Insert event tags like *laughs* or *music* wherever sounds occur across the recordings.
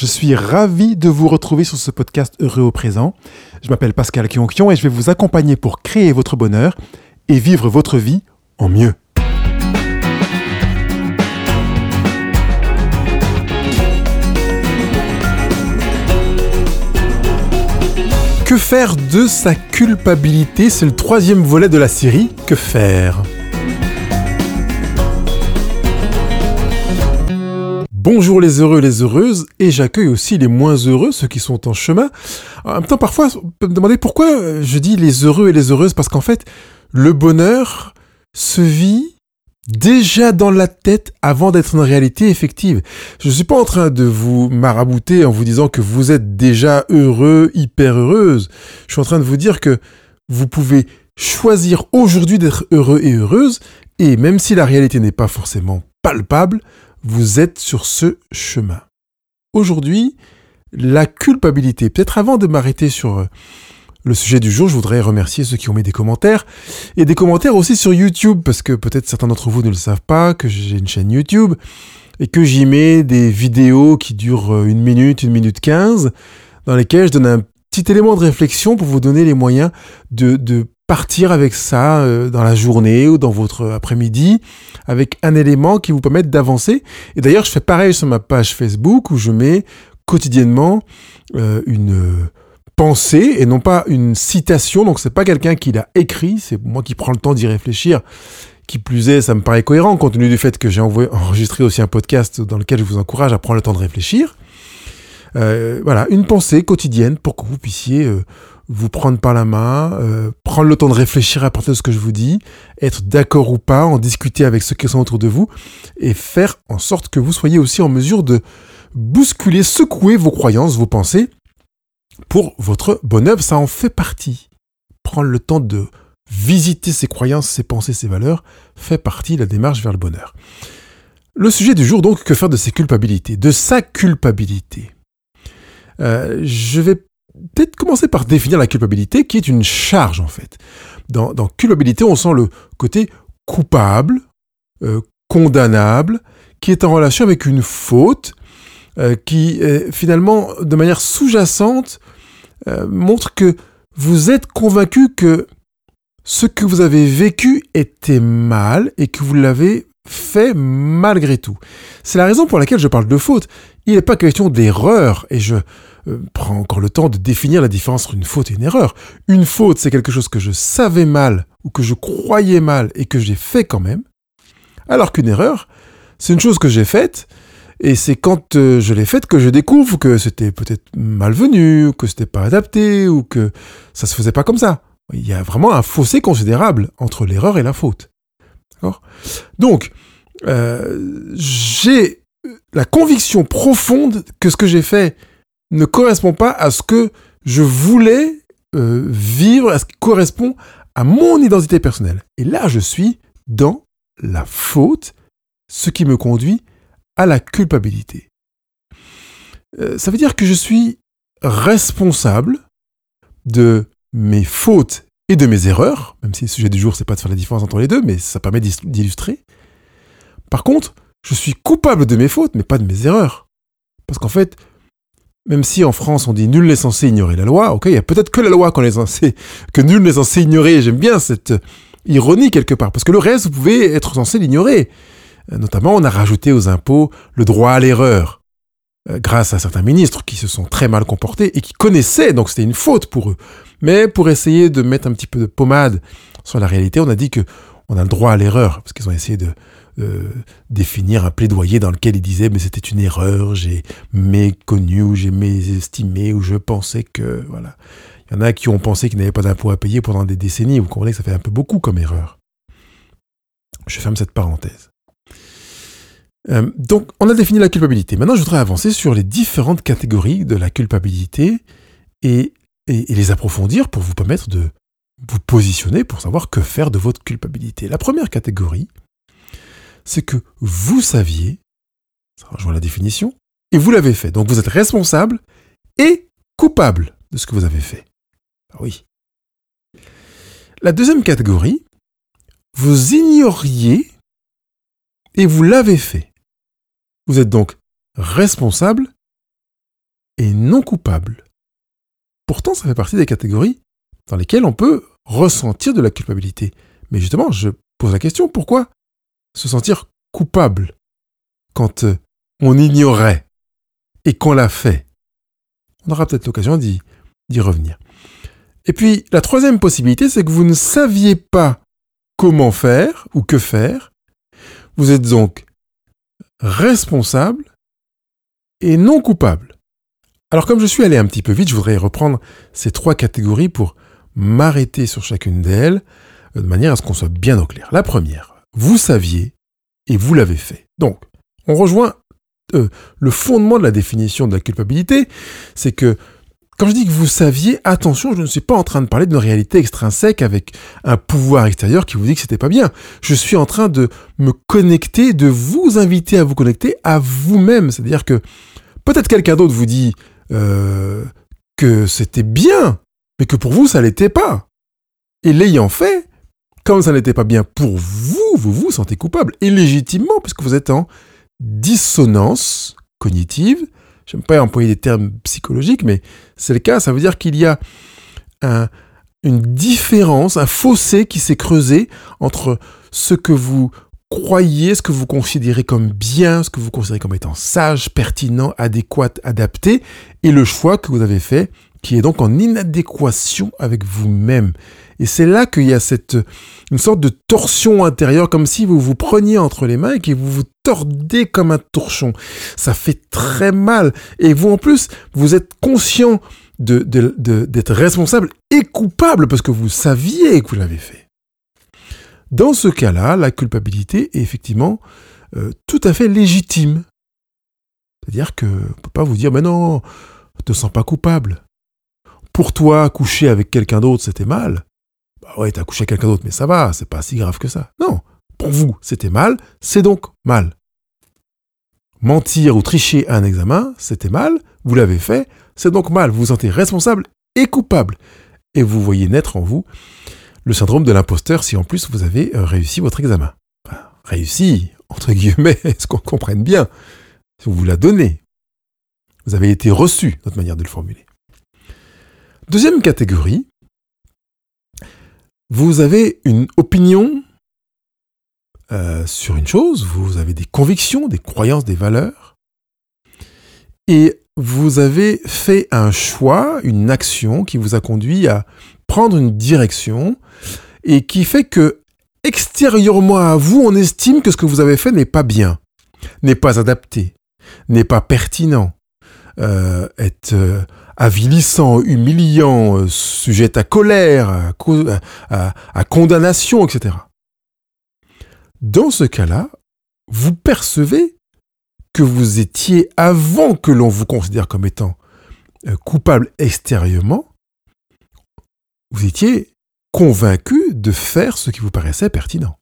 Je suis ravi de vous retrouver sur ce podcast Heureux au présent. Je m'appelle Pascal Kionkion et je vais vous accompagner pour créer votre bonheur et vivre votre vie en mieux. Que faire de sa culpabilité? C'est le troisième volet de la série Que faire? Bonjour les heureux et les heureuses, et j'accueille aussi les moins heureux, ceux qui sont en chemin. En même temps, parfois, on peut me demander pourquoi je dis les heureux et les heureuses, parce qu'en fait, le bonheur se vit déjà dans la tête avant d'être une réalité effective. Je ne suis pas en train de vous marabouter en vous disant que vous êtes déjà heureux, hyper heureuse. Je suis en train de vous dire que vous pouvez choisir aujourd'hui d'être heureux et heureuse, et même si la réalité n'est pas forcément palpable, vous êtes sur ce chemin. Aujourd'hui, la culpabilité. Peut-être avant de m'arrêter sur euh, le sujet du jour, je voudrais remercier ceux qui ont mis des commentaires. Et des commentaires aussi sur YouTube, parce que peut-être certains d'entre vous ne le savent pas, que j'ai une chaîne YouTube, et que j'y mets des vidéos qui durent euh, une minute, une minute quinze, dans lesquelles je donne un petit élément de réflexion pour vous donner les moyens de, de partir avec ça euh, dans la journée ou dans votre après-midi, avec un élément qui vous permette d'avancer. Et d'ailleurs, je fais pareil sur ma page Facebook où je mets quotidiennement euh, une pensée et non pas une citation. Donc c'est pas quelqu'un qui l'a écrit, c'est moi qui prends le temps d'y réfléchir. Qui plus est, ça me paraît cohérent compte tenu du fait que j'ai enregistré aussi un podcast dans lequel je vous encourage à prendre le temps de réfléchir. Euh, voilà, une pensée quotidienne pour que vous puissiez vous prendre par la main, euh, prendre le temps de réfléchir à partir de ce que je vous dis, être d'accord ou pas, en discuter avec ceux qui sont autour de vous, et faire en sorte que vous soyez aussi en mesure de bousculer, secouer vos croyances, vos pensées, pour votre bonheur, ça en fait partie. Prendre le temps de visiter ses croyances, ses pensées, ses valeurs, fait partie de la démarche vers le bonheur. Le sujet du jour donc, que faire de ses culpabilités, de sa culpabilité. Euh, je vais peut-être commencer par définir la culpabilité, qui est une charge en fait. Dans, culpabilité, on sent le côté coupable, euh, condamnable, qui est en relation avec une faute, euh, qui finalement, de manière sous-jacente, euh, montre que vous êtes convaincu que ce que vous avez vécu était mal et que vous l'avez fait malgré tout. C'est la raison pour laquelle je parle de faute. Il n'est pas question d'erreur, et je, euh, prend encore le temps de définir la différence entre une faute et une erreur. Une faute, c'est quelque chose que je savais mal ou que je croyais mal et que j'ai fait quand même. Alors qu'une erreur, c'est une chose que j'ai faite et c'est quand euh, je l'ai faite que je découvre que c'était peut-être malvenu, que c'était pas adapté ou que ça se faisait pas comme ça. Il y a vraiment un fossé considérable entre l'erreur et la faute. D'accord? Donc, euh, j'ai la conviction profonde que ce que j'ai fait ne correspond pas à ce que je voulais euh, vivre, à ce qui correspond à mon identité personnelle. Et là, je suis dans la faute, ce qui me conduit à la culpabilité. Euh, ça veut dire que je suis responsable de mes fautes et de mes erreurs, même si le sujet du jour, c'est pas de faire la différence entre les deux, mais ça permet d'illustrer. Par contre, je suis coupable de mes fautes, mais pas de mes erreurs. Parce qu'en fait, même si en France on dit nul n'est censé ignorer la loi, ok, il y a peut-être que la loi qu'on est censé, que nul n'est censé ignorer. J'aime bien cette ironie quelque part, parce que le reste vous pouvez être censé l'ignorer. Euh, notamment, on a rajouté aux impôts le droit à l'erreur, euh, grâce à certains ministres qui se sont très mal comportés et qui connaissaient, donc c'était une faute pour eux. Mais pour essayer de mettre un petit peu de pommade sur la réalité, on a dit que on a le droit à l'erreur, parce qu'ils ont essayé de, euh, définir un plaidoyer dans lequel il disait mais c'était une erreur, j'ai méconnu j'ai mésestimé ou je pensais que voilà. Il y en a qui ont pensé qu'ils n'avaient pas d'impôts à payer pendant des décennies. Vous comprenez que ça fait un peu beaucoup comme erreur. Je ferme cette parenthèse. Euh, donc, on a défini la culpabilité. Maintenant, je voudrais avancer sur les différentes catégories de la culpabilité et les approfondir pour vous permettre de vous positionner pour savoir que faire de votre culpabilité. La première catégorie, c'est que vous saviez, ça rejoint la définition, et vous l'avez fait. Donc vous êtes responsable et coupable de ce que vous avez fait. Ah oui. La deuxième catégorie, vous ignoriez et vous l'avez fait. Vous êtes donc responsable et non coupable. Pourtant, ça fait partie des catégories dans lesquelles on peut ressentir de la culpabilité. Mais justement, je pose la question, pourquoi se sentir coupable quand euh, on ignorait et qu'on l'a fait On aura peut-être l'occasion d'y revenir. Et puis, la troisième possibilité, c'est que vous ne saviez pas comment faire ou que faire. Vous êtes donc responsable et non coupable. Alors comme je suis allé un petit peu vite, je voudrais reprendre ces trois catégories pour m'arrêter sur chacune d'elles, de manière à ce qu'on soit bien au clair. La première, vous saviez et vous l'avez fait. Donc, on rejoint euh, le fondement de la définition de la culpabilité, c'est que quand je dis que vous saviez, attention, je ne suis pas en train de parler d'une réalité extrinsèque avec un pouvoir extérieur qui vous dit que c'était pas bien. Je suis en train de me connecter, de vous inviter à vous connecter à vous-même. C'est-à-dire que peut-être quelqu'un d'autre vous dit euh, que c'était bien, mais que pour vous, ça l'était pas. Et l'ayant fait, comme ça n'était pas bien pour vous, vous vous sentez coupable, et légitimement, puisque vous êtes en dissonance cognitive. J'aime pas employer des termes psychologiques, mais c'est le cas, ça veut dire qu'il y a une différence, un fossé qui s'est creusé entre ce que vous croyez, ce que vous considérez comme bien, ce que vous considérez comme étant sage, pertinent, adéquat, adapté, et le choix que vous avez fait, qui est donc en inadéquation avec vous-même. Et c'est là qu'il y a cette, une sorte de torsion intérieure, comme si vous vous preniez entre les mains et que vous vous tordez comme un torchon. Ça fait très mal. Et vous, en plus, vous êtes conscient d'être de, responsable et coupable parce que vous saviez que vous l'avez fait. Dans ce cas-là, la culpabilité est effectivement euh, tout à fait légitime. C'est-à-dire que ne peut pas vous dire, mais non, ne te sens pas coupable. Pour toi, coucher avec quelqu'un d'autre, c'était mal. Bah ouais, t'as couché avec quelqu'un d'autre, mais ça va, c'est pas si grave que ça. Non, pour vous, c'était mal, c'est donc mal. Mentir ou tricher à un examen, c'était mal, vous l'avez fait, c'est donc mal, vous vous sentez responsable et coupable. Et vous voyez naître en vous le syndrome de l'imposteur si en plus vous avez euh, réussi votre examen. Réussi, entre guillemets, *laughs* est-ce qu'on comprenne bien? Si vous l'a donné, vous avez été reçu, notre manière de le formuler. Deuxième catégorie, vous avez une opinion euh, sur une chose, vous avez des convictions, des croyances, des valeurs, et vous avez fait un choix, une action qui vous a conduit à prendre une direction et qui fait que extérieurement à vous, on estime que ce que vous avez fait n'est pas bien, n'est pas adapté, n'est pas pertinent, euh, est euh, avilissant, humiliant, euh, sujet à colère, à, condamnation, etc. Dans ce cas-là, vous percevez que vous étiez, avant que l'on vous considère comme étant euh, coupable extérieurement, vous étiez convaincu de faire ce qui vous paraissait pertinent.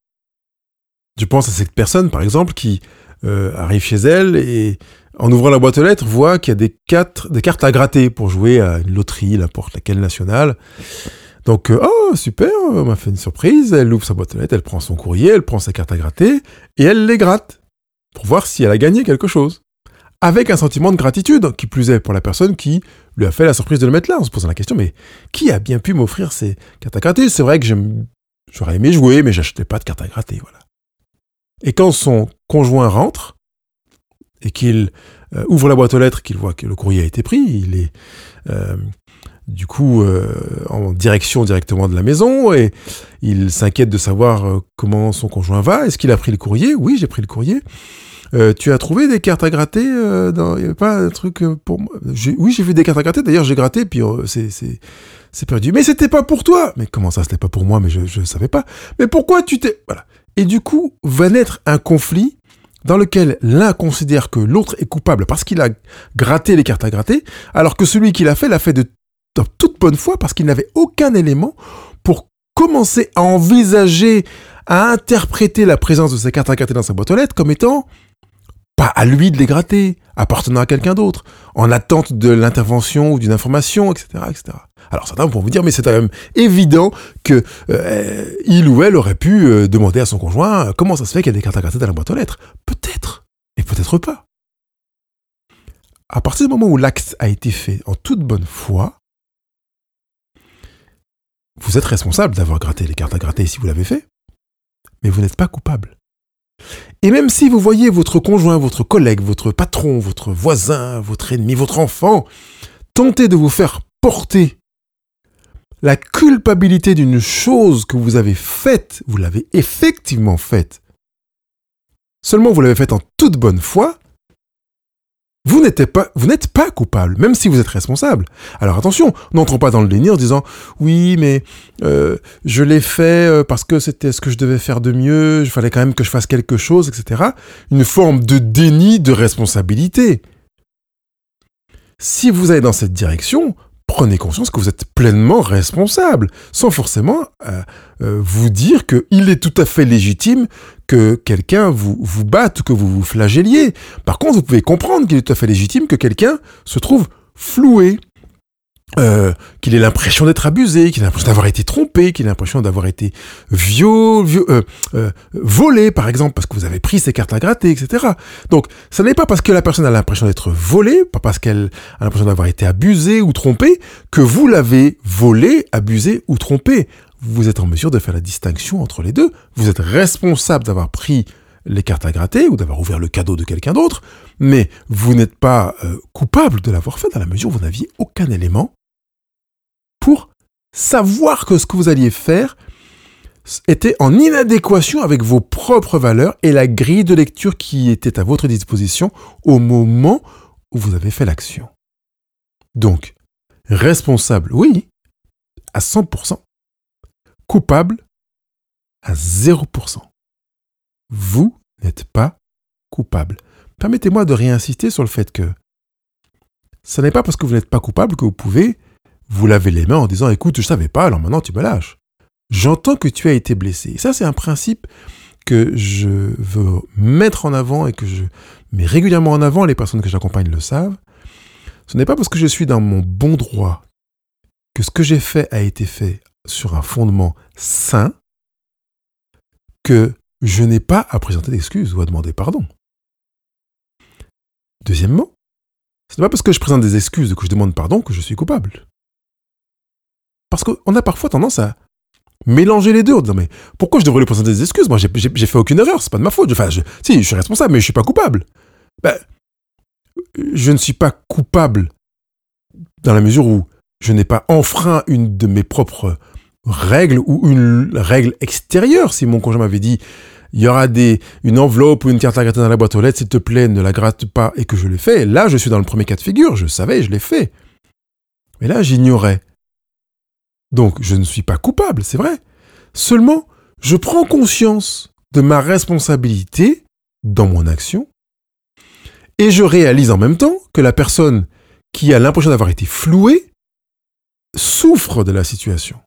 Je pense à cette personne, par exemple, qui euh, arrive chez elle et en ouvrant la boîte aux lettres, voit qu'il y a des, cartes à gratter pour jouer à une loterie, n'importe laquelle nationale. Donc, euh, oh, super, on m'a fait une surprise. Elle ouvre sa boîte aux lettres, elle prend son courrier, elle prend sa carte à gratter, et elle les gratte, pour voir si elle a gagné quelque chose. Avec un sentiment de gratitude, qui plus est pour la personne qui lui a fait la surprise de le mettre là, en se posant la question, mais qui a bien pu m'offrir ces cartes à gratter? C'est vrai que j'aurais aimé jouer, mais j'achetais pas de cartes à gratter, voilà. Et quand son conjoint rentre, et qu'il euh, ouvre la boîte aux lettres, qu'il voit que le courrier a été pris, il est euh, du coup euh, en direction directement de la maison et il s'inquiète de savoir comment son conjoint va. Est-ce qu'il a pris le courrier? Oui, j'ai pris le courrier. tu as trouvé des cartes à gratter n'y avait pas un truc pour moi? Oui, j'ai vu des cartes à gratter. D'ailleurs, j'ai gratté, puis c'est perdu. Mais c'était pas pour toi. Mais comment ça, c'était pas pour moi? Mais je ne savais pas. Mais pourquoi tu t'es voilà Et du coup, va naître un conflit dans lequel l'un considère que l'autre est coupable parce qu'il a gratté les cartes à gratter, alors que celui qui l'a fait l'a fait de, toute bonne foi parce qu'il n'avait aucun élément pour commencer à envisager, à interpréter la présence de ces cartes à gratter dans sa boîte aux lettres comme étant pas à lui de les gratter, appartenant à quelqu'un d'autre, en attente de l'intervention ou d'une information, etc., etc. Alors certains vont vous dire, mais c'est quand même évident que euh, il ou elle aurait pu euh, demander à son conjoint comment ça se fait qu'il y a des cartes à gratter dans la boîte aux lettres. Peut-être, et peut-être pas. à partir du moment où l'acte a été fait en toute bonne foi, vous êtes responsable d'avoir gratté les cartes à gratter si vous l'avez fait, mais vous n'êtes pas coupable. Et même si vous voyez votre conjoint, votre collègue, votre patron, votre voisin, votre ennemi, votre enfant, tenter de vous faire porter la culpabilité d'une chose que vous avez faite, vous l'avez effectivement faite, seulement vous l'avez faite en toute bonne foi, vous n'êtes pas, vous n'êtes pas coupable, même si vous êtes responsable. Alors attention, n'entrons pas dans le déni en disant oui, mais euh, je l'ai fait euh, parce que c'était ce que je devais faire de mieux, il fallait quand même que je fasse quelque chose, etc. Une forme de déni de responsabilité. Si vous allez dans cette direction, prenez conscience que vous êtes pleinement responsable, sans forcément euh, euh, vous dire qu'il est tout à fait légitime que quelqu'un vous, vous batte, que vous vous flagelliez. Par contre, vous pouvez comprendre qu'il est tout à fait légitime que quelqu'un se trouve floué, euh, qu'il ait l'impression d'être abusé, qu'il ait l'impression d'avoir été trompé, qu'il ait l'impression d'avoir été viol, euh, euh, volé, par exemple, parce que vous avez pris ses cartes à gratter, etc. Donc, ce n'est pas parce que la personne a l'impression d'être volée, pas parce qu'elle a l'impression d'avoir été abusée ou trompée, que vous l'avez volé, abusé ou trompé. Vous êtes en mesure de faire la distinction entre les deux. Vous êtes responsable d'avoir pris les cartes à gratter ou d'avoir ouvert le cadeau de quelqu'un d'autre, mais vous n'êtes pas coupable de l'avoir fait dans la mesure où vous n'aviez aucun élément pour savoir que ce que vous alliez faire était en inadéquation avec vos propres valeurs et la grille de lecture qui était à votre disposition au moment où vous avez fait l'action. Donc, responsable, oui, à 100%. Coupable, à 0%. Vous n'êtes pas coupable. Permettez-moi de réinsister sur le fait que ce n'est pas parce que vous n'êtes pas coupable que vous pouvez vous lavez les mains en disant écoute, je savais pas, alors maintenant tu me lâches. J'entends que tu as été blessé. ça, c'est un principe que je veux mettre en avant et que je mets régulièrement en avant, les personnes que j'accompagne le savent. Ce n'est pas parce que je suis dans mon bon droit que ce que j'ai fait a été fait sur un fondement sain que je n'ai pas à présenter d'excuses ou à demander pardon. Deuxièmement, ce n'est pas parce que je présente des excuses et que je demande pardon que je suis coupable. Parce qu'on a parfois tendance à mélanger les deux en disant mais pourquoi je devrais lui présenter des excuses? Moi j'ai fait aucune erreur, c'est pas de ma faute. Si, je suis responsable, mais je suis pas coupable. Ben, je ne suis pas coupable dans la mesure où je n'ai pas enfreint une de mes propres règles ou une règle extérieure. Si mon conjoint m'avait dit il y aura des, une enveloppe ou une carte à gratter dans la boîte aux lettres, s'il te plaît, ne la gratte pas et que je l'ai fait, là je suis dans le premier cas de figure, je savais, je l'ai fait. Mais là j'ignorais. Donc je ne suis pas coupable, c'est vrai. Seulement, je prends conscience de ma responsabilité dans mon action et je réalise en même temps que la personne qui a l'impression d'avoir été flouée souffre de la situation.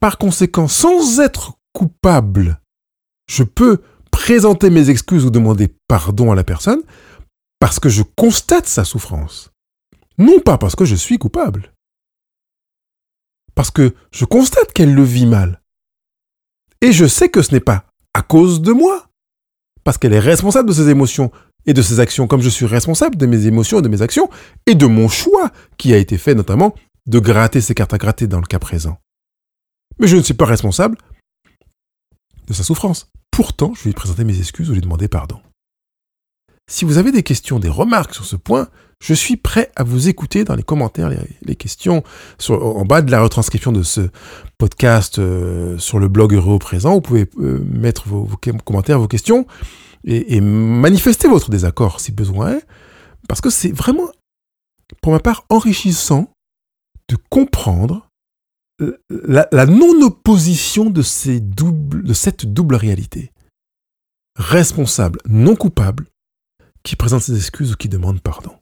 Par conséquent, sans être coupable, je peux présenter mes excuses ou demander pardon à la personne parce que je constate sa souffrance. Non pas parce que je suis coupable parce que je constate qu'elle le vit mal. Et je sais que ce n'est pas à cause de moi, parce qu'elle est responsable de ses émotions et de ses actions, comme je suis responsable de mes émotions et de mes actions, et de mon choix qui a été fait notamment de gratter ses cartes à gratter dans le cas présent. Mais je ne suis pas responsable de sa souffrance. Pourtant, je lui présenter mes excuses ou lui demander pardon. Si vous avez des questions, des remarques sur ce point, je suis prêt à vous écouter dans les commentaires, les, questions en bas de la retranscription de ce podcast euh, sur le blog Heureux au présent. Vous pouvez euh, mettre vos, commentaires, vos questions et, manifester votre désaccord si besoin est, parce que c'est vraiment, pour ma part, enrichissant de comprendre la, la non-opposition de cette double réalité. Responsable, non coupable, qui présente ses excuses ou qui demande pardon.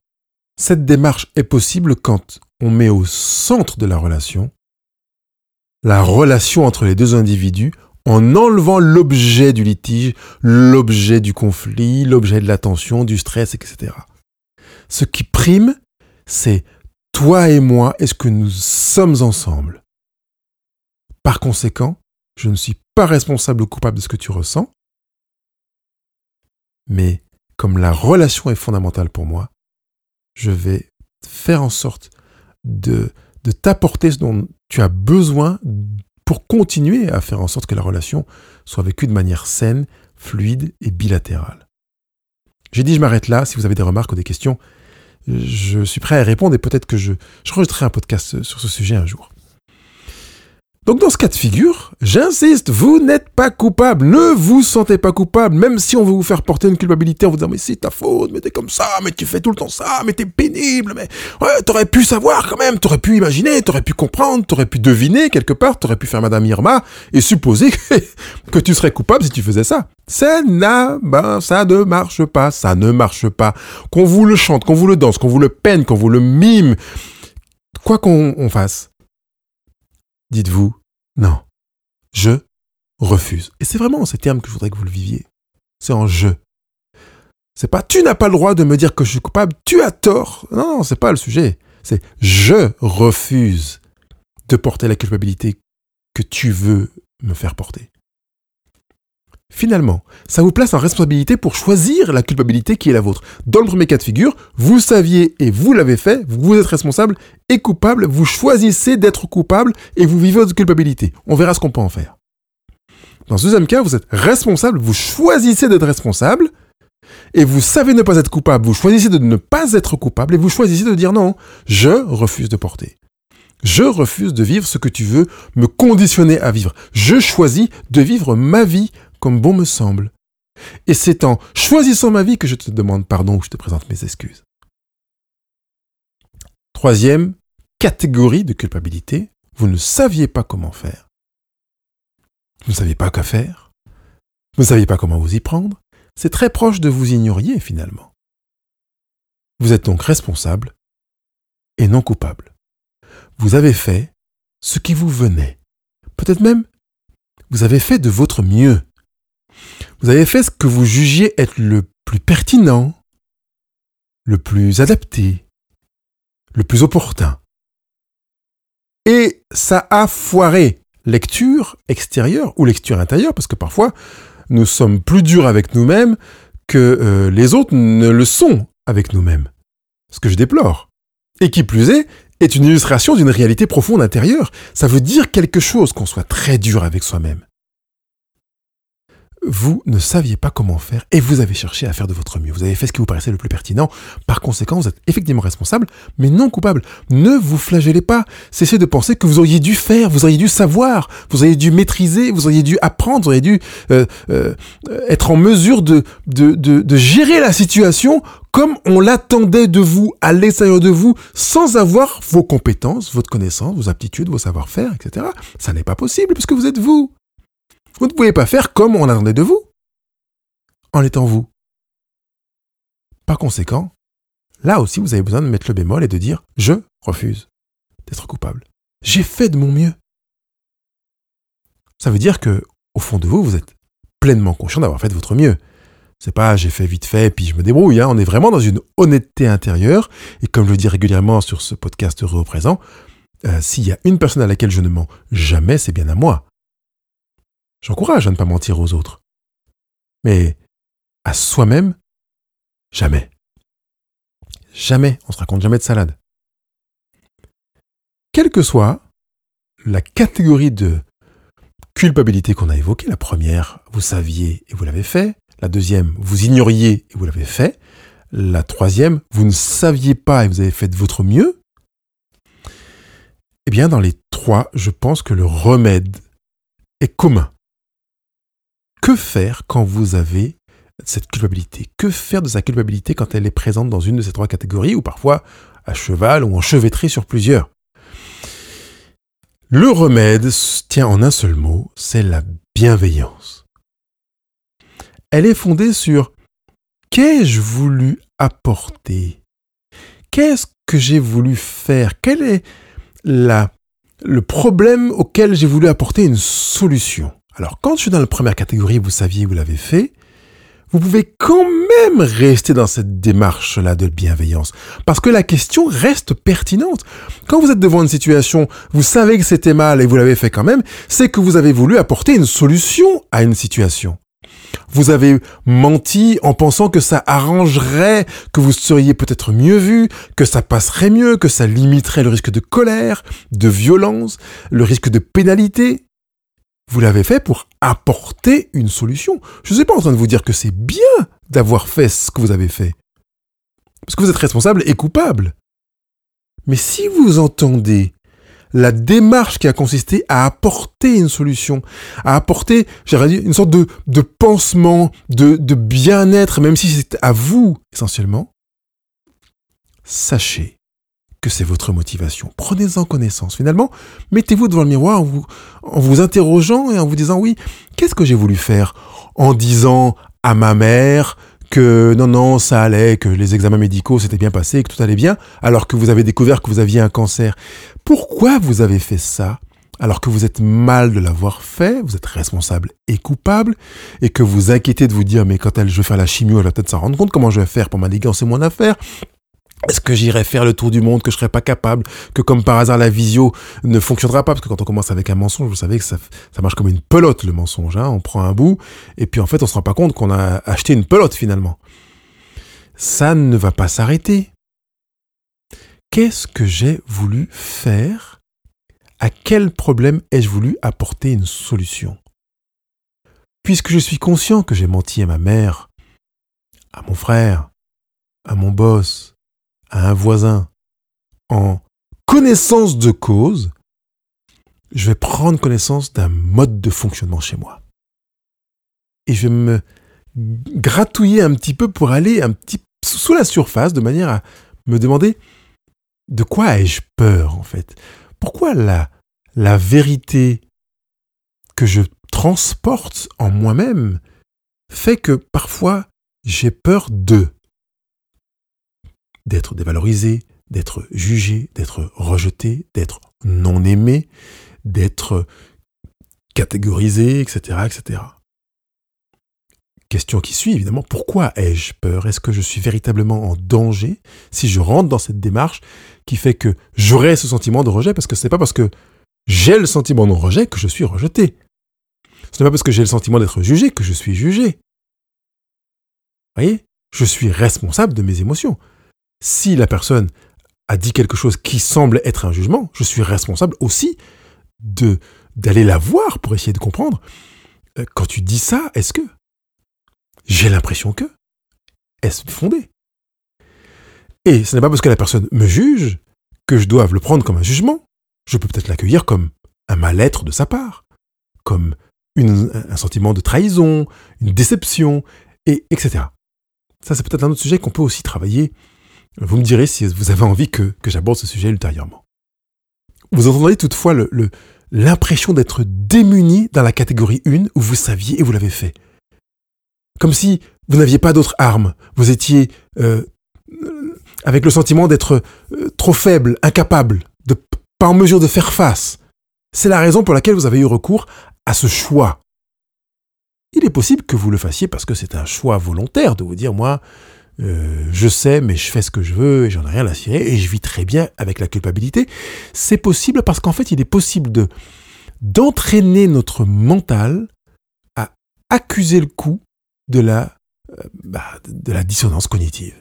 Cette démarche est possible quand on met au centre de la relation la relation entre les deux individus en enlevant l'objet du litige, l'objet du conflit, l'objet de la tension, du stress, etc. Ce qui prime, c'est toi et moi, est-ce que nous sommes ensemble? Par conséquent, je ne suis pas responsable ou coupable de ce que tu ressens, mais comme la relation est fondamentale pour moi, je vais faire en sorte de, t'apporter ce dont tu as besoin pour continuer à faire en sorte que la relation soit vécue de manière saine, fluide et bilatérale. J'ai dit je m'arrête là, si vous avez des remarques ou des questions, je suis prêt à répondre et peut-être que je, je un podcast sur ce sujet un jour. Donc dans ce cas de figure, j'insiste, vous n'êtes pas coupable, ne vous sentez pas coupable, même si on veut vous faire porter une culpabilité en vous disant mais c'est ta faute, mais t'es comme ça, mais tu fais tout le temps ça, mais t'es pénible, mais ouais, t'aurais pu savoir quand même, t'aurais pu imaginer, t'aurais pu comprendre, t'aurais pu deviner quelque part, t'aurais pu faire Madame Irma et supposer *laughs* que, tu serais coupable si tu faisais ça. Ça ben, ça ne marche pas, ça ne marche pas. Qu'on vous le chante, qu'on vous le danse, qu'on vous le peine, qu'on vous le mime, quoi qu'on fasse dites-vous non. Je refuse. Et c'est vraiment en ces termes que je voudrais que vous le viviez. C'est en je. C'est pas tu n'as pas le droit de me dire que je suis coupable, tu as tort. Non, non, c'est pas le sujet. C'est je refuse de porter la culpabilité que tu veux me faire porter. Finalement, ça vous place en responsabilité pour choisir la culpabilité qui est la vôtre. Dans le premier cas de figure, vous saviez et vous l'avez fait, vous êtes responsable et coupable, vous choisissez d'être coupable et vous vivez votre culpabilité. On verra ce qu'on peut en faire. Dans ce deuxième cas, vous êtes responsable, vous choisissez d'être responsable et vous savez ne pas être coupable, vous choisissez de ne pas être coupable et vous choisissez de dire non, je refuse de porter. Je refuse de vivre ce que tu veux me conditionner à vivre. Je choisis de vivre ma vie comme bon me semble. Et c'est en choisissant ma vie que je te demande pardon ou je te présente mes excuses. Troisième catégorie de culpabilité, vous ne saviez pas comment faire. Vous ne saviez pas quoi faire. Vous ne saviez pas comment vous y prendre. C'est très proche de vous ignoriez finalement. Vous êtes donc responsable et non coupable. Vous avez fait ce qui vous venait. Peut-être même, vous avez fait de votre mieux. Vous avez fait ce que vous jugiez être le plus pertinent, le plus adapté, le plus opportun. Et ça a foiré lecture extérieure ou lecture intérieure, parce que parfois nous sommes plus durs avec nous-mêmes que euh, les autres ne le sont avec nous-mêmes. Ce que je déplore. Et qui plus est, est une illustration d'une réalité profonde intérieure. Ça veut dire quelque chose qu'on soit très dur avec soi-même vous ne saviez pas comment faire et vous avez cherché à faire de votre mieux. Vous avez fait ce qui vous paraissait le plus pertinent. Par conséquent, vous êtes effectivement responsable, mais non coupable. Ne vous flagellez pas. Cessez de penser que vous auriez dû faire, vous auriez dû savoir, vous auriez dû maîtriser, vous auriez dû apprendre, vous auriez dû euh, euh, être en mesure de, de, gérer la situation comme on l'attendait de vous, à l'extérieur de vous, sans avoir vos compétences, votre connaissance, vos aptitudes, vos savoir-faire, etc. Ça n'est pas possible puisque vous êtes vous. Vous ne pouvez pas faire comme on attendait de vous, en étant vous. Par conséquent, là aussi vous avez besoin de mettre le bémol et de dire je refuse d'être coupable. J'ai fait de mon mieux. Ça veut dire que, au fond de vous, vous êtes pleinement conscient d'avoir fait de votre mieux. C'est pas j'ai fait vite fait puis je me débrouille. Hein. On est vraiment dans une honnêteté intérieure. Et comme je le dis régulièrement sur ce podcast heureux au présent, euh, s'il y a une personne à laquelle je ne mens jamais, c'est bien à moi. J'encourage à ne pas mentir aux autres. Mais à soi-même, jamais. Jamais, on se raconte jamais de salade. Quelle que soit la catégorie de culpabilité qu'on a évoquée, la première, vous saviez et vous l'avez fait. La deuxième, vous ignoriez et vous l'avez fait. La troisième, vous ne saviez pas et vous avez fait de votre mieux. Eh bien, dans les trois, je pense que le remède est commun. Que faire quand vous avez cette culpabilité? Que faire de sa culpabilité quand elle est présente dans une de ces trois catégories, ou parfois à cheval ou enchevêtrée sur plusieurs? Le remède tient en un seul mot, c'est la bienveillance. Elle est fondée sur qu'ai-je voulu apporter? Qu'est-ce que j'ai voulu faire? Quel est le problème auquel j'ai voulu apporter une solution alors, quand je suis dans la première catégorie, vous saviez, vous l'avez fait, vous pouvez quand même rester dans cette démarche-là de bienveillance. Parce que la question reste pertinente. Quand vous êtes devant une situation, vous savez que c'était mal et vous l'avez fait quand même, c'est que vous avez voulu apporter une solution à une situation. Vous avez menti en pensant que ça arrangerait, que vous seriez peut-être mieux vu, que ça passerait mieux, que ça limiterait le risque de colère, de violence, le risque de pénalité. Vous l'avez fait pour apporter une solution. Je ne suis pas en train de vous dire que c'est bien d'avoir fait ce que vous avez fait. Parce que vous êtes responsable et coupable. Mais si vous entendez la démarche qui a consisté à apporter une solution, à apporter, j'aurais dit, une sorte de, de pansement, de, de bien-être, même si c'est à vous essentiellement, sachez que c'est votre motivation. Prenez-en connaissance. Finalement, mettez-vous devant le miroir en vous, en vous interrogeant et en vous disant, oui, qu'est-ce que j'ai voulu faire en disant à ma mère que non, non, ça allait, que les examens médicaux s'étaient bien passés, que tout allait bien, alors que vous avez découvert que vous aviez un cancer. Pourquoi vous avez fait ça alors que vous êtes mal de l'avoir fait, vous êtes responsable et coupable, et que vous inquiétez de vous dire, mais quand elle, je vais faire la chimio, elle va peut-être s'en rendre compte, comment je vais faire pour c'est mon affaire est-ce que j'irai faire le tour du monde, que je serai pas capable, que comme par hasard la visio ne fonctionnera pas, parce que quand on commence avec un mensonge, vous savez que ça, marche comme une pelote le mensonge, hein on prend un bout, et puis en fait on se rend pas compte qu'on a acheté une pelote finalement. Ça ne va pas s'arrêter. Qu'est-ce que j'ai voulu faire? À quel problème ai-je voulu apporter une solution? Puisque je suis conscient que j'ai menti à ma mère, à mon frère, à mon boss, à un voisin. En connaissance de cause, je vais prendre connaissance d'un mode de fonctionnement chez moi. Et je vais me gratouiller un petit peu pour aller un petit sous la surface de manière à me demander de quoi ai-je peur en fait? Pourquoi la, la vérité que je transporte en moi-même fait que parfois j'ai peur de d'être dévalorisé, d'être jugé, d'être rejeté, d'être non aimé, d'être catégorisé, etc., etc. Question qui suit, évidemment, pourquoi ai-je peur? Est-ce que je suis véritablement en danger si je rentre dans cette démarche qui fait que j'aurai ce sentiment de rejet? Parce que ce n'est pas parce que j'ai le sentiment de rejet que je suis rejeté. Ce n'est pas parce que j'ai le sentiment d'être jugé que je suis jugé. Vous voyez? Je suis responsable de mes émotions si la personne a dit quelque chose qui semble être un jugement, je suis responsable aussi d'aller la voir pour essayer de comprendre. Euh, quand tu dis ça, est-ce que j'ai l'impression que est-ce fondé? Et ce n'est pas parce que la personne me juge que je dois le prendre comme un jugement. Je peux peut-être l'accueillir comme un mal-être de sa part, comme un sentiment de trahison, une déception, et etc. Ça, c'est peut-être un autre sujet qu'on peut aussi travailler vous me direz si vous avez envie que, j'aborde ce sujet ultérieurement. Vous entendez toutefois l'impression d'être démuni dans la catégorie 1 où vous saviez et vous l'avez fait. Comme si vous n'aviez pas d'autre arme. Vous étiez euh, avec le sentiment d'être euh, trop faible, incapable, pas en mesure de faire face. C'est la raison pour laquelle vous avez eu recours à ce choix. Il est possible que vous le fassiez parce que c'est un choix volontaire de vous dire moi, euh, je sais, mais je fais ce que je veux et j'en ai rien à cirer et je vis très bien avec la culpabilité. C'est possible parce qu'en fait, il est possible de d'entraîner notre mental à accuser le coup de la euh, bah, de la dissonance cognitive.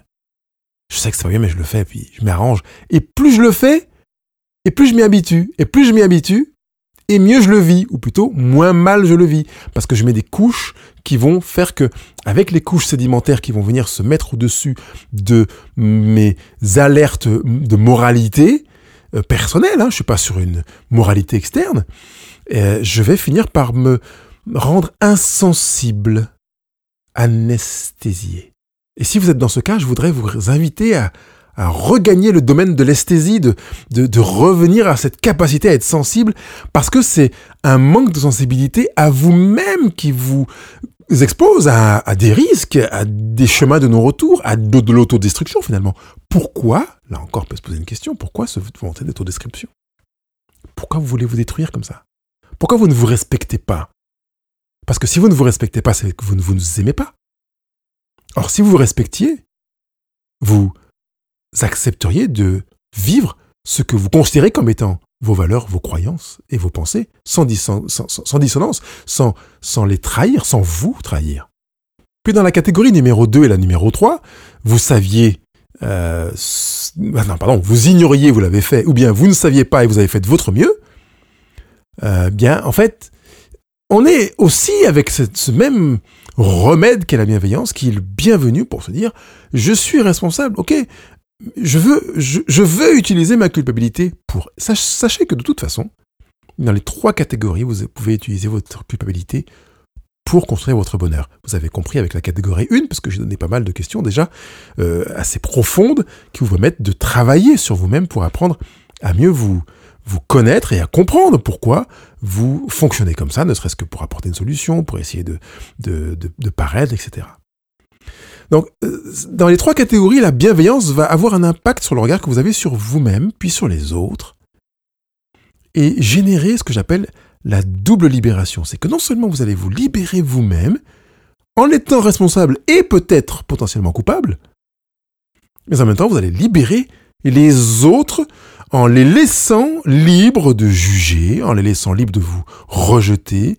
Je sais que c'est pas bien, mais je le fais, puis je m'arrange. Et plus je le fais, et plus je m'y habitue. Et plus je m'y habitue, et mieux je le vis, ou plutôt moins mal je le vis, parce que je mets des couches qui vont faire que, avec les couches sédimentaires qui vont venir se mettre au-dessus de mes alertes de moralité euh, personnelle, hein, je suis pas sur une moralité externe, euh, je vais finir par me rendre insensible, anesthésié. Et si vous êtes dans ce cas, je voudrais vous inviter à, regagner le domaine de l'esthésie, de, revenir à cette capacité à être sensible, parce que c'est un manque de sensibilité à vous-même qui vous expose à, des risques, à des chemins de non-retour, à de, de l'autodestruction finalement. Pourquoi, là encore on peut se poser une question, pourquoi ce volonté d'autodestruction Pourquoi vous voulez vous détruire comme ça? Pourquoi vous ne vous respectez pas? Parce que si vous ne vous respectez pas, c'est que vous ne vous aimez pas. Or, si vous vous respectiez, vous accepteriez de vivre ce que vous considérez comme étant vos valeurs, vos croyances et vos pensées, sans, dissonance, sans, les trahir, sans vous trahir. Puis dans la catégorie numéro 2 et la numéro 3, vous saviez... Euh, ah non, pardon, vous ignoriez, vous l'avez fait, ou bien vous ne saviez pas et vous avez fait de votre mieux. Euh, bien, en fait, on est aussi avec ce, même remède qu'est la bienveillance, qui est le bienvenu pour se dire, je suis responsable, ok, je veux, je, veux utiliser ma culpabilité pour... Sachez que de toute façon, dans les trois catégories, vous pouvez utiliser votre culpabilité pour construire votre bonheur. Vous avez compris avec la catégorie 1, parce que j'ai donné pas mal de questions déjà euh, assez profondes qui vous permettent de travailler sur vous-même pour apprendre à mieux vous, vous connaître et à comprendre pourquoi vous fonctionnez comme ça, ne serait-ce que pour apporter une solution, pour essayer de, de, de, paraître, etc. Donc, euh, dans les trois catégories, la bienveillance va avoir un impact sur le regard que vous avez sur vous-même, puis sur les autres, et générer ce que j'appelle la double libération. C'est que non seulement vous allez vous libérer vous-même, en étant responsable et peut-être potentiellement coupable, mais en même temps, vous allez libérer les autres en les laissant libres de juger, en les laissant libres de vous rejeter,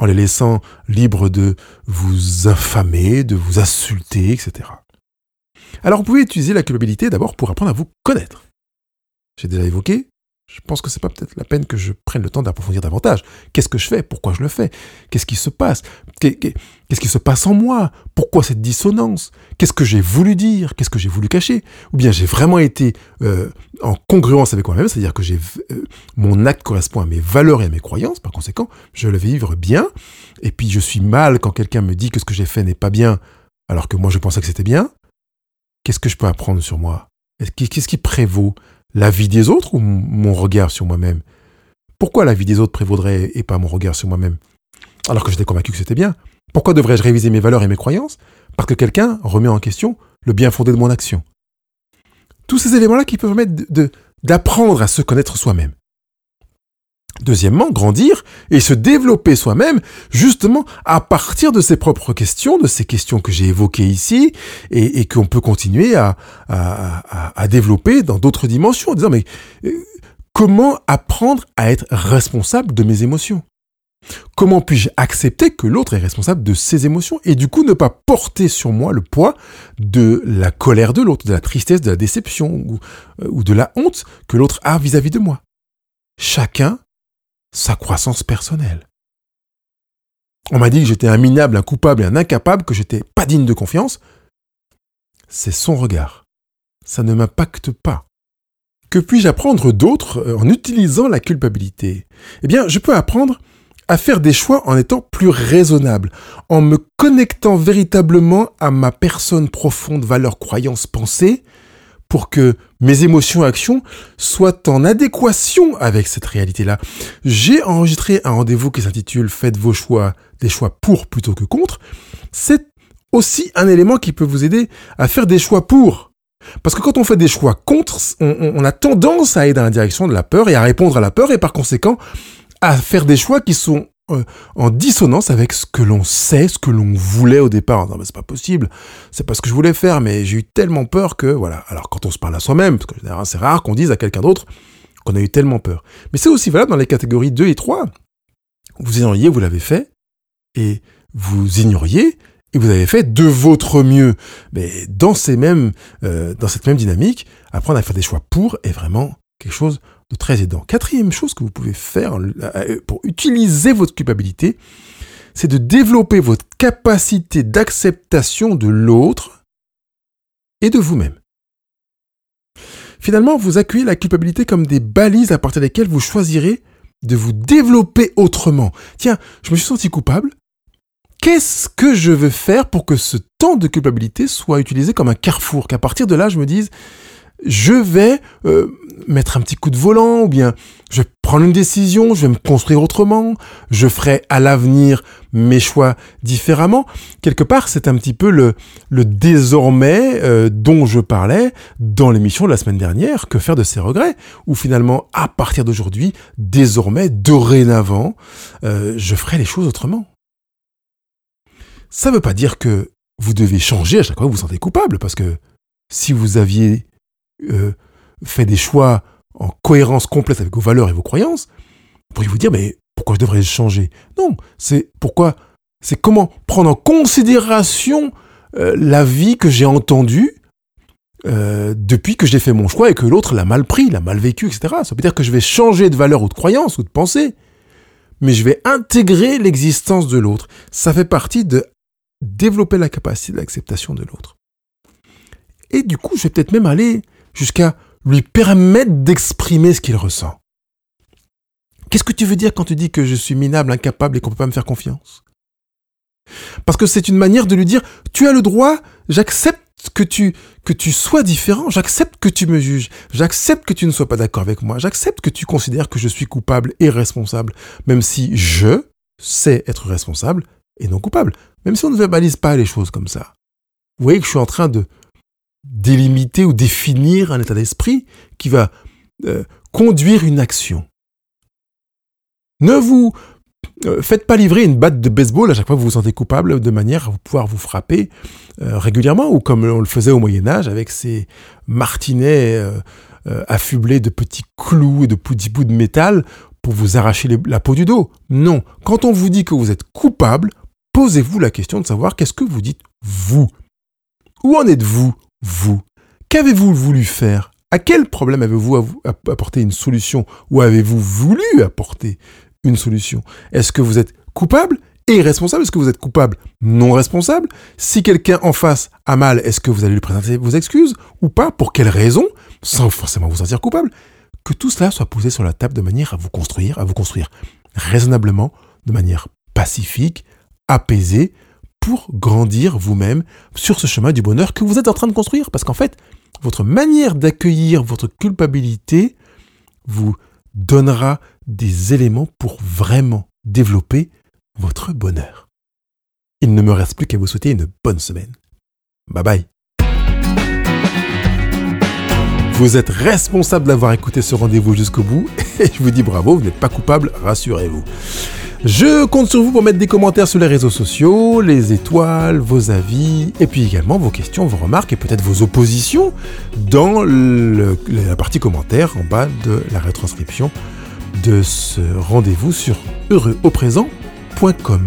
en les laissant libres de vous infamer, de vous insulter, etc. Alors vous pouvez utiliser la culpabilité d'abord pour apprendre à vous connaître. J'ai déjà évoqué je pense que c'est pas peut-être la peine que je prenne le temps d'approfondir davantage. Qu'est-ce que je fais? Pourquoi je le fais? Qu'est-ce qui se passe? Qu'est-ce qui se passe en moi? Pourquoi cette dissonance? Qu'est-ce que j'ai voulu dire? Qu'est-ce que j'ai voulu cacher? Ou bien j'ai vraiment été euh, en congruence avec moi-même, c'est-à-dire que euh, mon acte correspond à mes valeurs et à mes croyances, par conséquent, je le vivre bien, et puis je suis mal quand quelqu'un me dit que ce que j'ai fait n'est pas bien, alors que moi je pensais que c'était bien. Qu'est-ce que je peux apprendre sur moi? Qu'est-ce qui prévaut? La vie des autres ou mon regard sur moi-même? Pourquoi la vie des autres prévaudrait et pas mon regard sur moi-même? Alors que j'étais convaincu que c'était bien. Pourquoi devrais-je réviser mes valeurs et mes croyances? Parce que quelqu'un remet en question le bien fondé de mon action. Tous ces éléments-là qui peuvent permettre d'apprendre à se connaître soi-même. Deuxièmement, grandir et se développer soi-même, justement à partir de ses propres questions, de ces questions que j'ai évoquées ici, et, qu'on peut continuer à, développer dans d'autres dimensions, en disant, mais euh, comment apprendre à être responsable de mes émotions? Comment puis-je accepter que l'autre est responsable de ses émotions et du coup ne pas porter sur moi le poids de la colère de l'autre, de la tristesse, de la déception ou, euh, de la honte que l'autre a vis à -vis de moi? Chacun sa croissance personnelle. On m'a dit que j'étais un minable, un coupable et un incapable, que j'étais pas digne de confiance. C'est son regard. Ça ne m'impacte pas. Que puis-je apprendre d'autre euh, en utilisant la culpabilité? Eh bien, je peux apprendre à faire des choix en étant plus raisonnable, en me connectant véritablement à ma personne profonde, valeur, croyance, pensée, pour que mes émotions actions soient en adéquation avec cette réalité-là. J'ai enregistré un rendez-vous qui s'intitule Faites vos choix, des choix pour plutôt que contre. C'est aussi un élément qui peut vous aider à faire des choix pour. Parce que quand on fait des choix contre, on, a tendance à aller dans la direction de la peur et à répondre à la peur et par conséquent à faire des choix qui sont euh, en dissonance avec ce que l'on sait, ce que l'on voulait au départ. Non, mais c'est pas possible. C'est pas ce que je voulais faire, mais j'ai eu tellement peur que, voilà. Alors, quand on se parle à soi-même, parce que c'est rare qu'on dise à quelqu'un d'autre qu'on a eu tellement peur. Mais c'est aussi valable dans les catégories 2 et 3. Vous ignoriez, vous l'avez fait, et vous ignoriez, et vous avez fait de votre mieux. Mais dans ces mêmes, euh, dans cette même dynamique, apprendre à faire des choix pour est vraiment quelque chose de très aidant. Quatrième chose que vous pouvez faire euh, pour utiliser votre culpabilité, c'est de développer votre capacité d'acceptation de l'autre et de vous-même. Finalement, vous accueillez la culpabilité comme des balises à partir desquelles vous choisirez de vous développer autrement. Tiens, je me suis senti coupable. Qu'est-ce que je veux faire pour que ce temps de culpabilité soit utilisé comme un carrefour? Qu'à partir de là, je me dise, je vais euh, mettre un petit coup de volant, ou bien je vais prendre une décision, je vais me construire autrement, je ferai à l'avenir mes choix différemment. Quelque part, c'est un petit peu le, le désormais euh, dont je parlais dans l'émission de la semaine dernière, que faire de ces regrets, où finalement, à partir d'aujourd'hui, désormais, dorénavant, euh, je ferai les choses autrement. Ça ne veut pas dire que vous devez changer à chaque fois que vous vous sentez coupable, parce que si vous aviez euh, fait des choix en cohérence complète avec vos valeurs et vos croyances, vous pourriez vous dire, mais pourquoi je devrais changer? Non, c'est pourquoi C'est comment prendre en considération euh, la vie que j'ai entendue euh, depuis que j'ai fait mon choix et que l'autre l'a mal pris, l'a mal vécu, etc. Ça veut dire que je vais changer de valeur ou de croyance ou de pensée, mais je vais intégrer l'existence de l'autre. Ça fait partie de développer la capacité d'acceptation de l'autre. Et du coup, je vais peut-être même aller jusqu'à lui permettre d'exprimer ce qu'il ressent. Qu'est-ce que tu veux dire quand tu dis que je suis minable, incapable et qu'on ne peut pas me faire confiance? Parce que c'est une manière de lui dire, tu as le droit, j'accepte que tu, sois différent, j'accepte que tu me juges, j'accepte que tu ne sois pas d'accord avec moi, j'accepte que tu considères que je suis coupable et responsable, même si je sais être responsable et non coupable, même si on ne verbalise pas les choses comme ça. Vous voyez que je suis en train de délimiter ou définir un état d'esprit qui va euh, conduire une action. Ne vous euh, faites pas livrer une batte de baseball à chaque fois que vous vous sentez coupable de manière à pouvoir vous frapper euh, régulièrement ou comme on le faisait au Moyen Âge avec ces martinets affublés de petits clous et de petits bouts de métal pour vous arracher la peau du dos. Non, quand on vous dit que vous êtes coupable, posez-vous la question de savoir qu'est-ce que vous dites vous? Où en êtes-vous? Vous. Qu'avez-vous voulu faire? À quel problème avez-vous apporté une solution Ou avez-vous voulu apporter une solution? Est-ce que vous êtes coupable et responsable? Est-ce que vous êtes coupable non responsable? Si quelqu'un en face a mal, est-ce que vous allez lui présenter vos excuses ou pas? Pour quelle raison? Sans forcément vous sentir coupable. Que tout cela soit posé sur la table de manière à vous construire, à vous construire raisonnablement, de manière pacifique, apaisée, pour grandir vous-même sur ce chemin du bonheur que vous êtes en train de construire. Parce qu'en fait, votre manière d'accueillir votre culpabilité vous donnera des éléments pour vraiment développer votre bonheur. Il ne me reste plus qu'à vous souhaiter une bonne semaine. Bye bye. Vous êtes responsable d'avoir écouté ce rendez-vous jusqu'au bout *laughs* et je vous dis bravo, vous n'êtes pas coupable, rassurez-vous. Je compte sur vous pour mettre des commentaires sur les réseaux sociaux, les étoiles, vos avis, et puis également vos questions, vos remarques et peut-être vos oppositions dans la partie commentaires en bas de la retranscription de ce rendez-vous sur heureuxauprésent.com.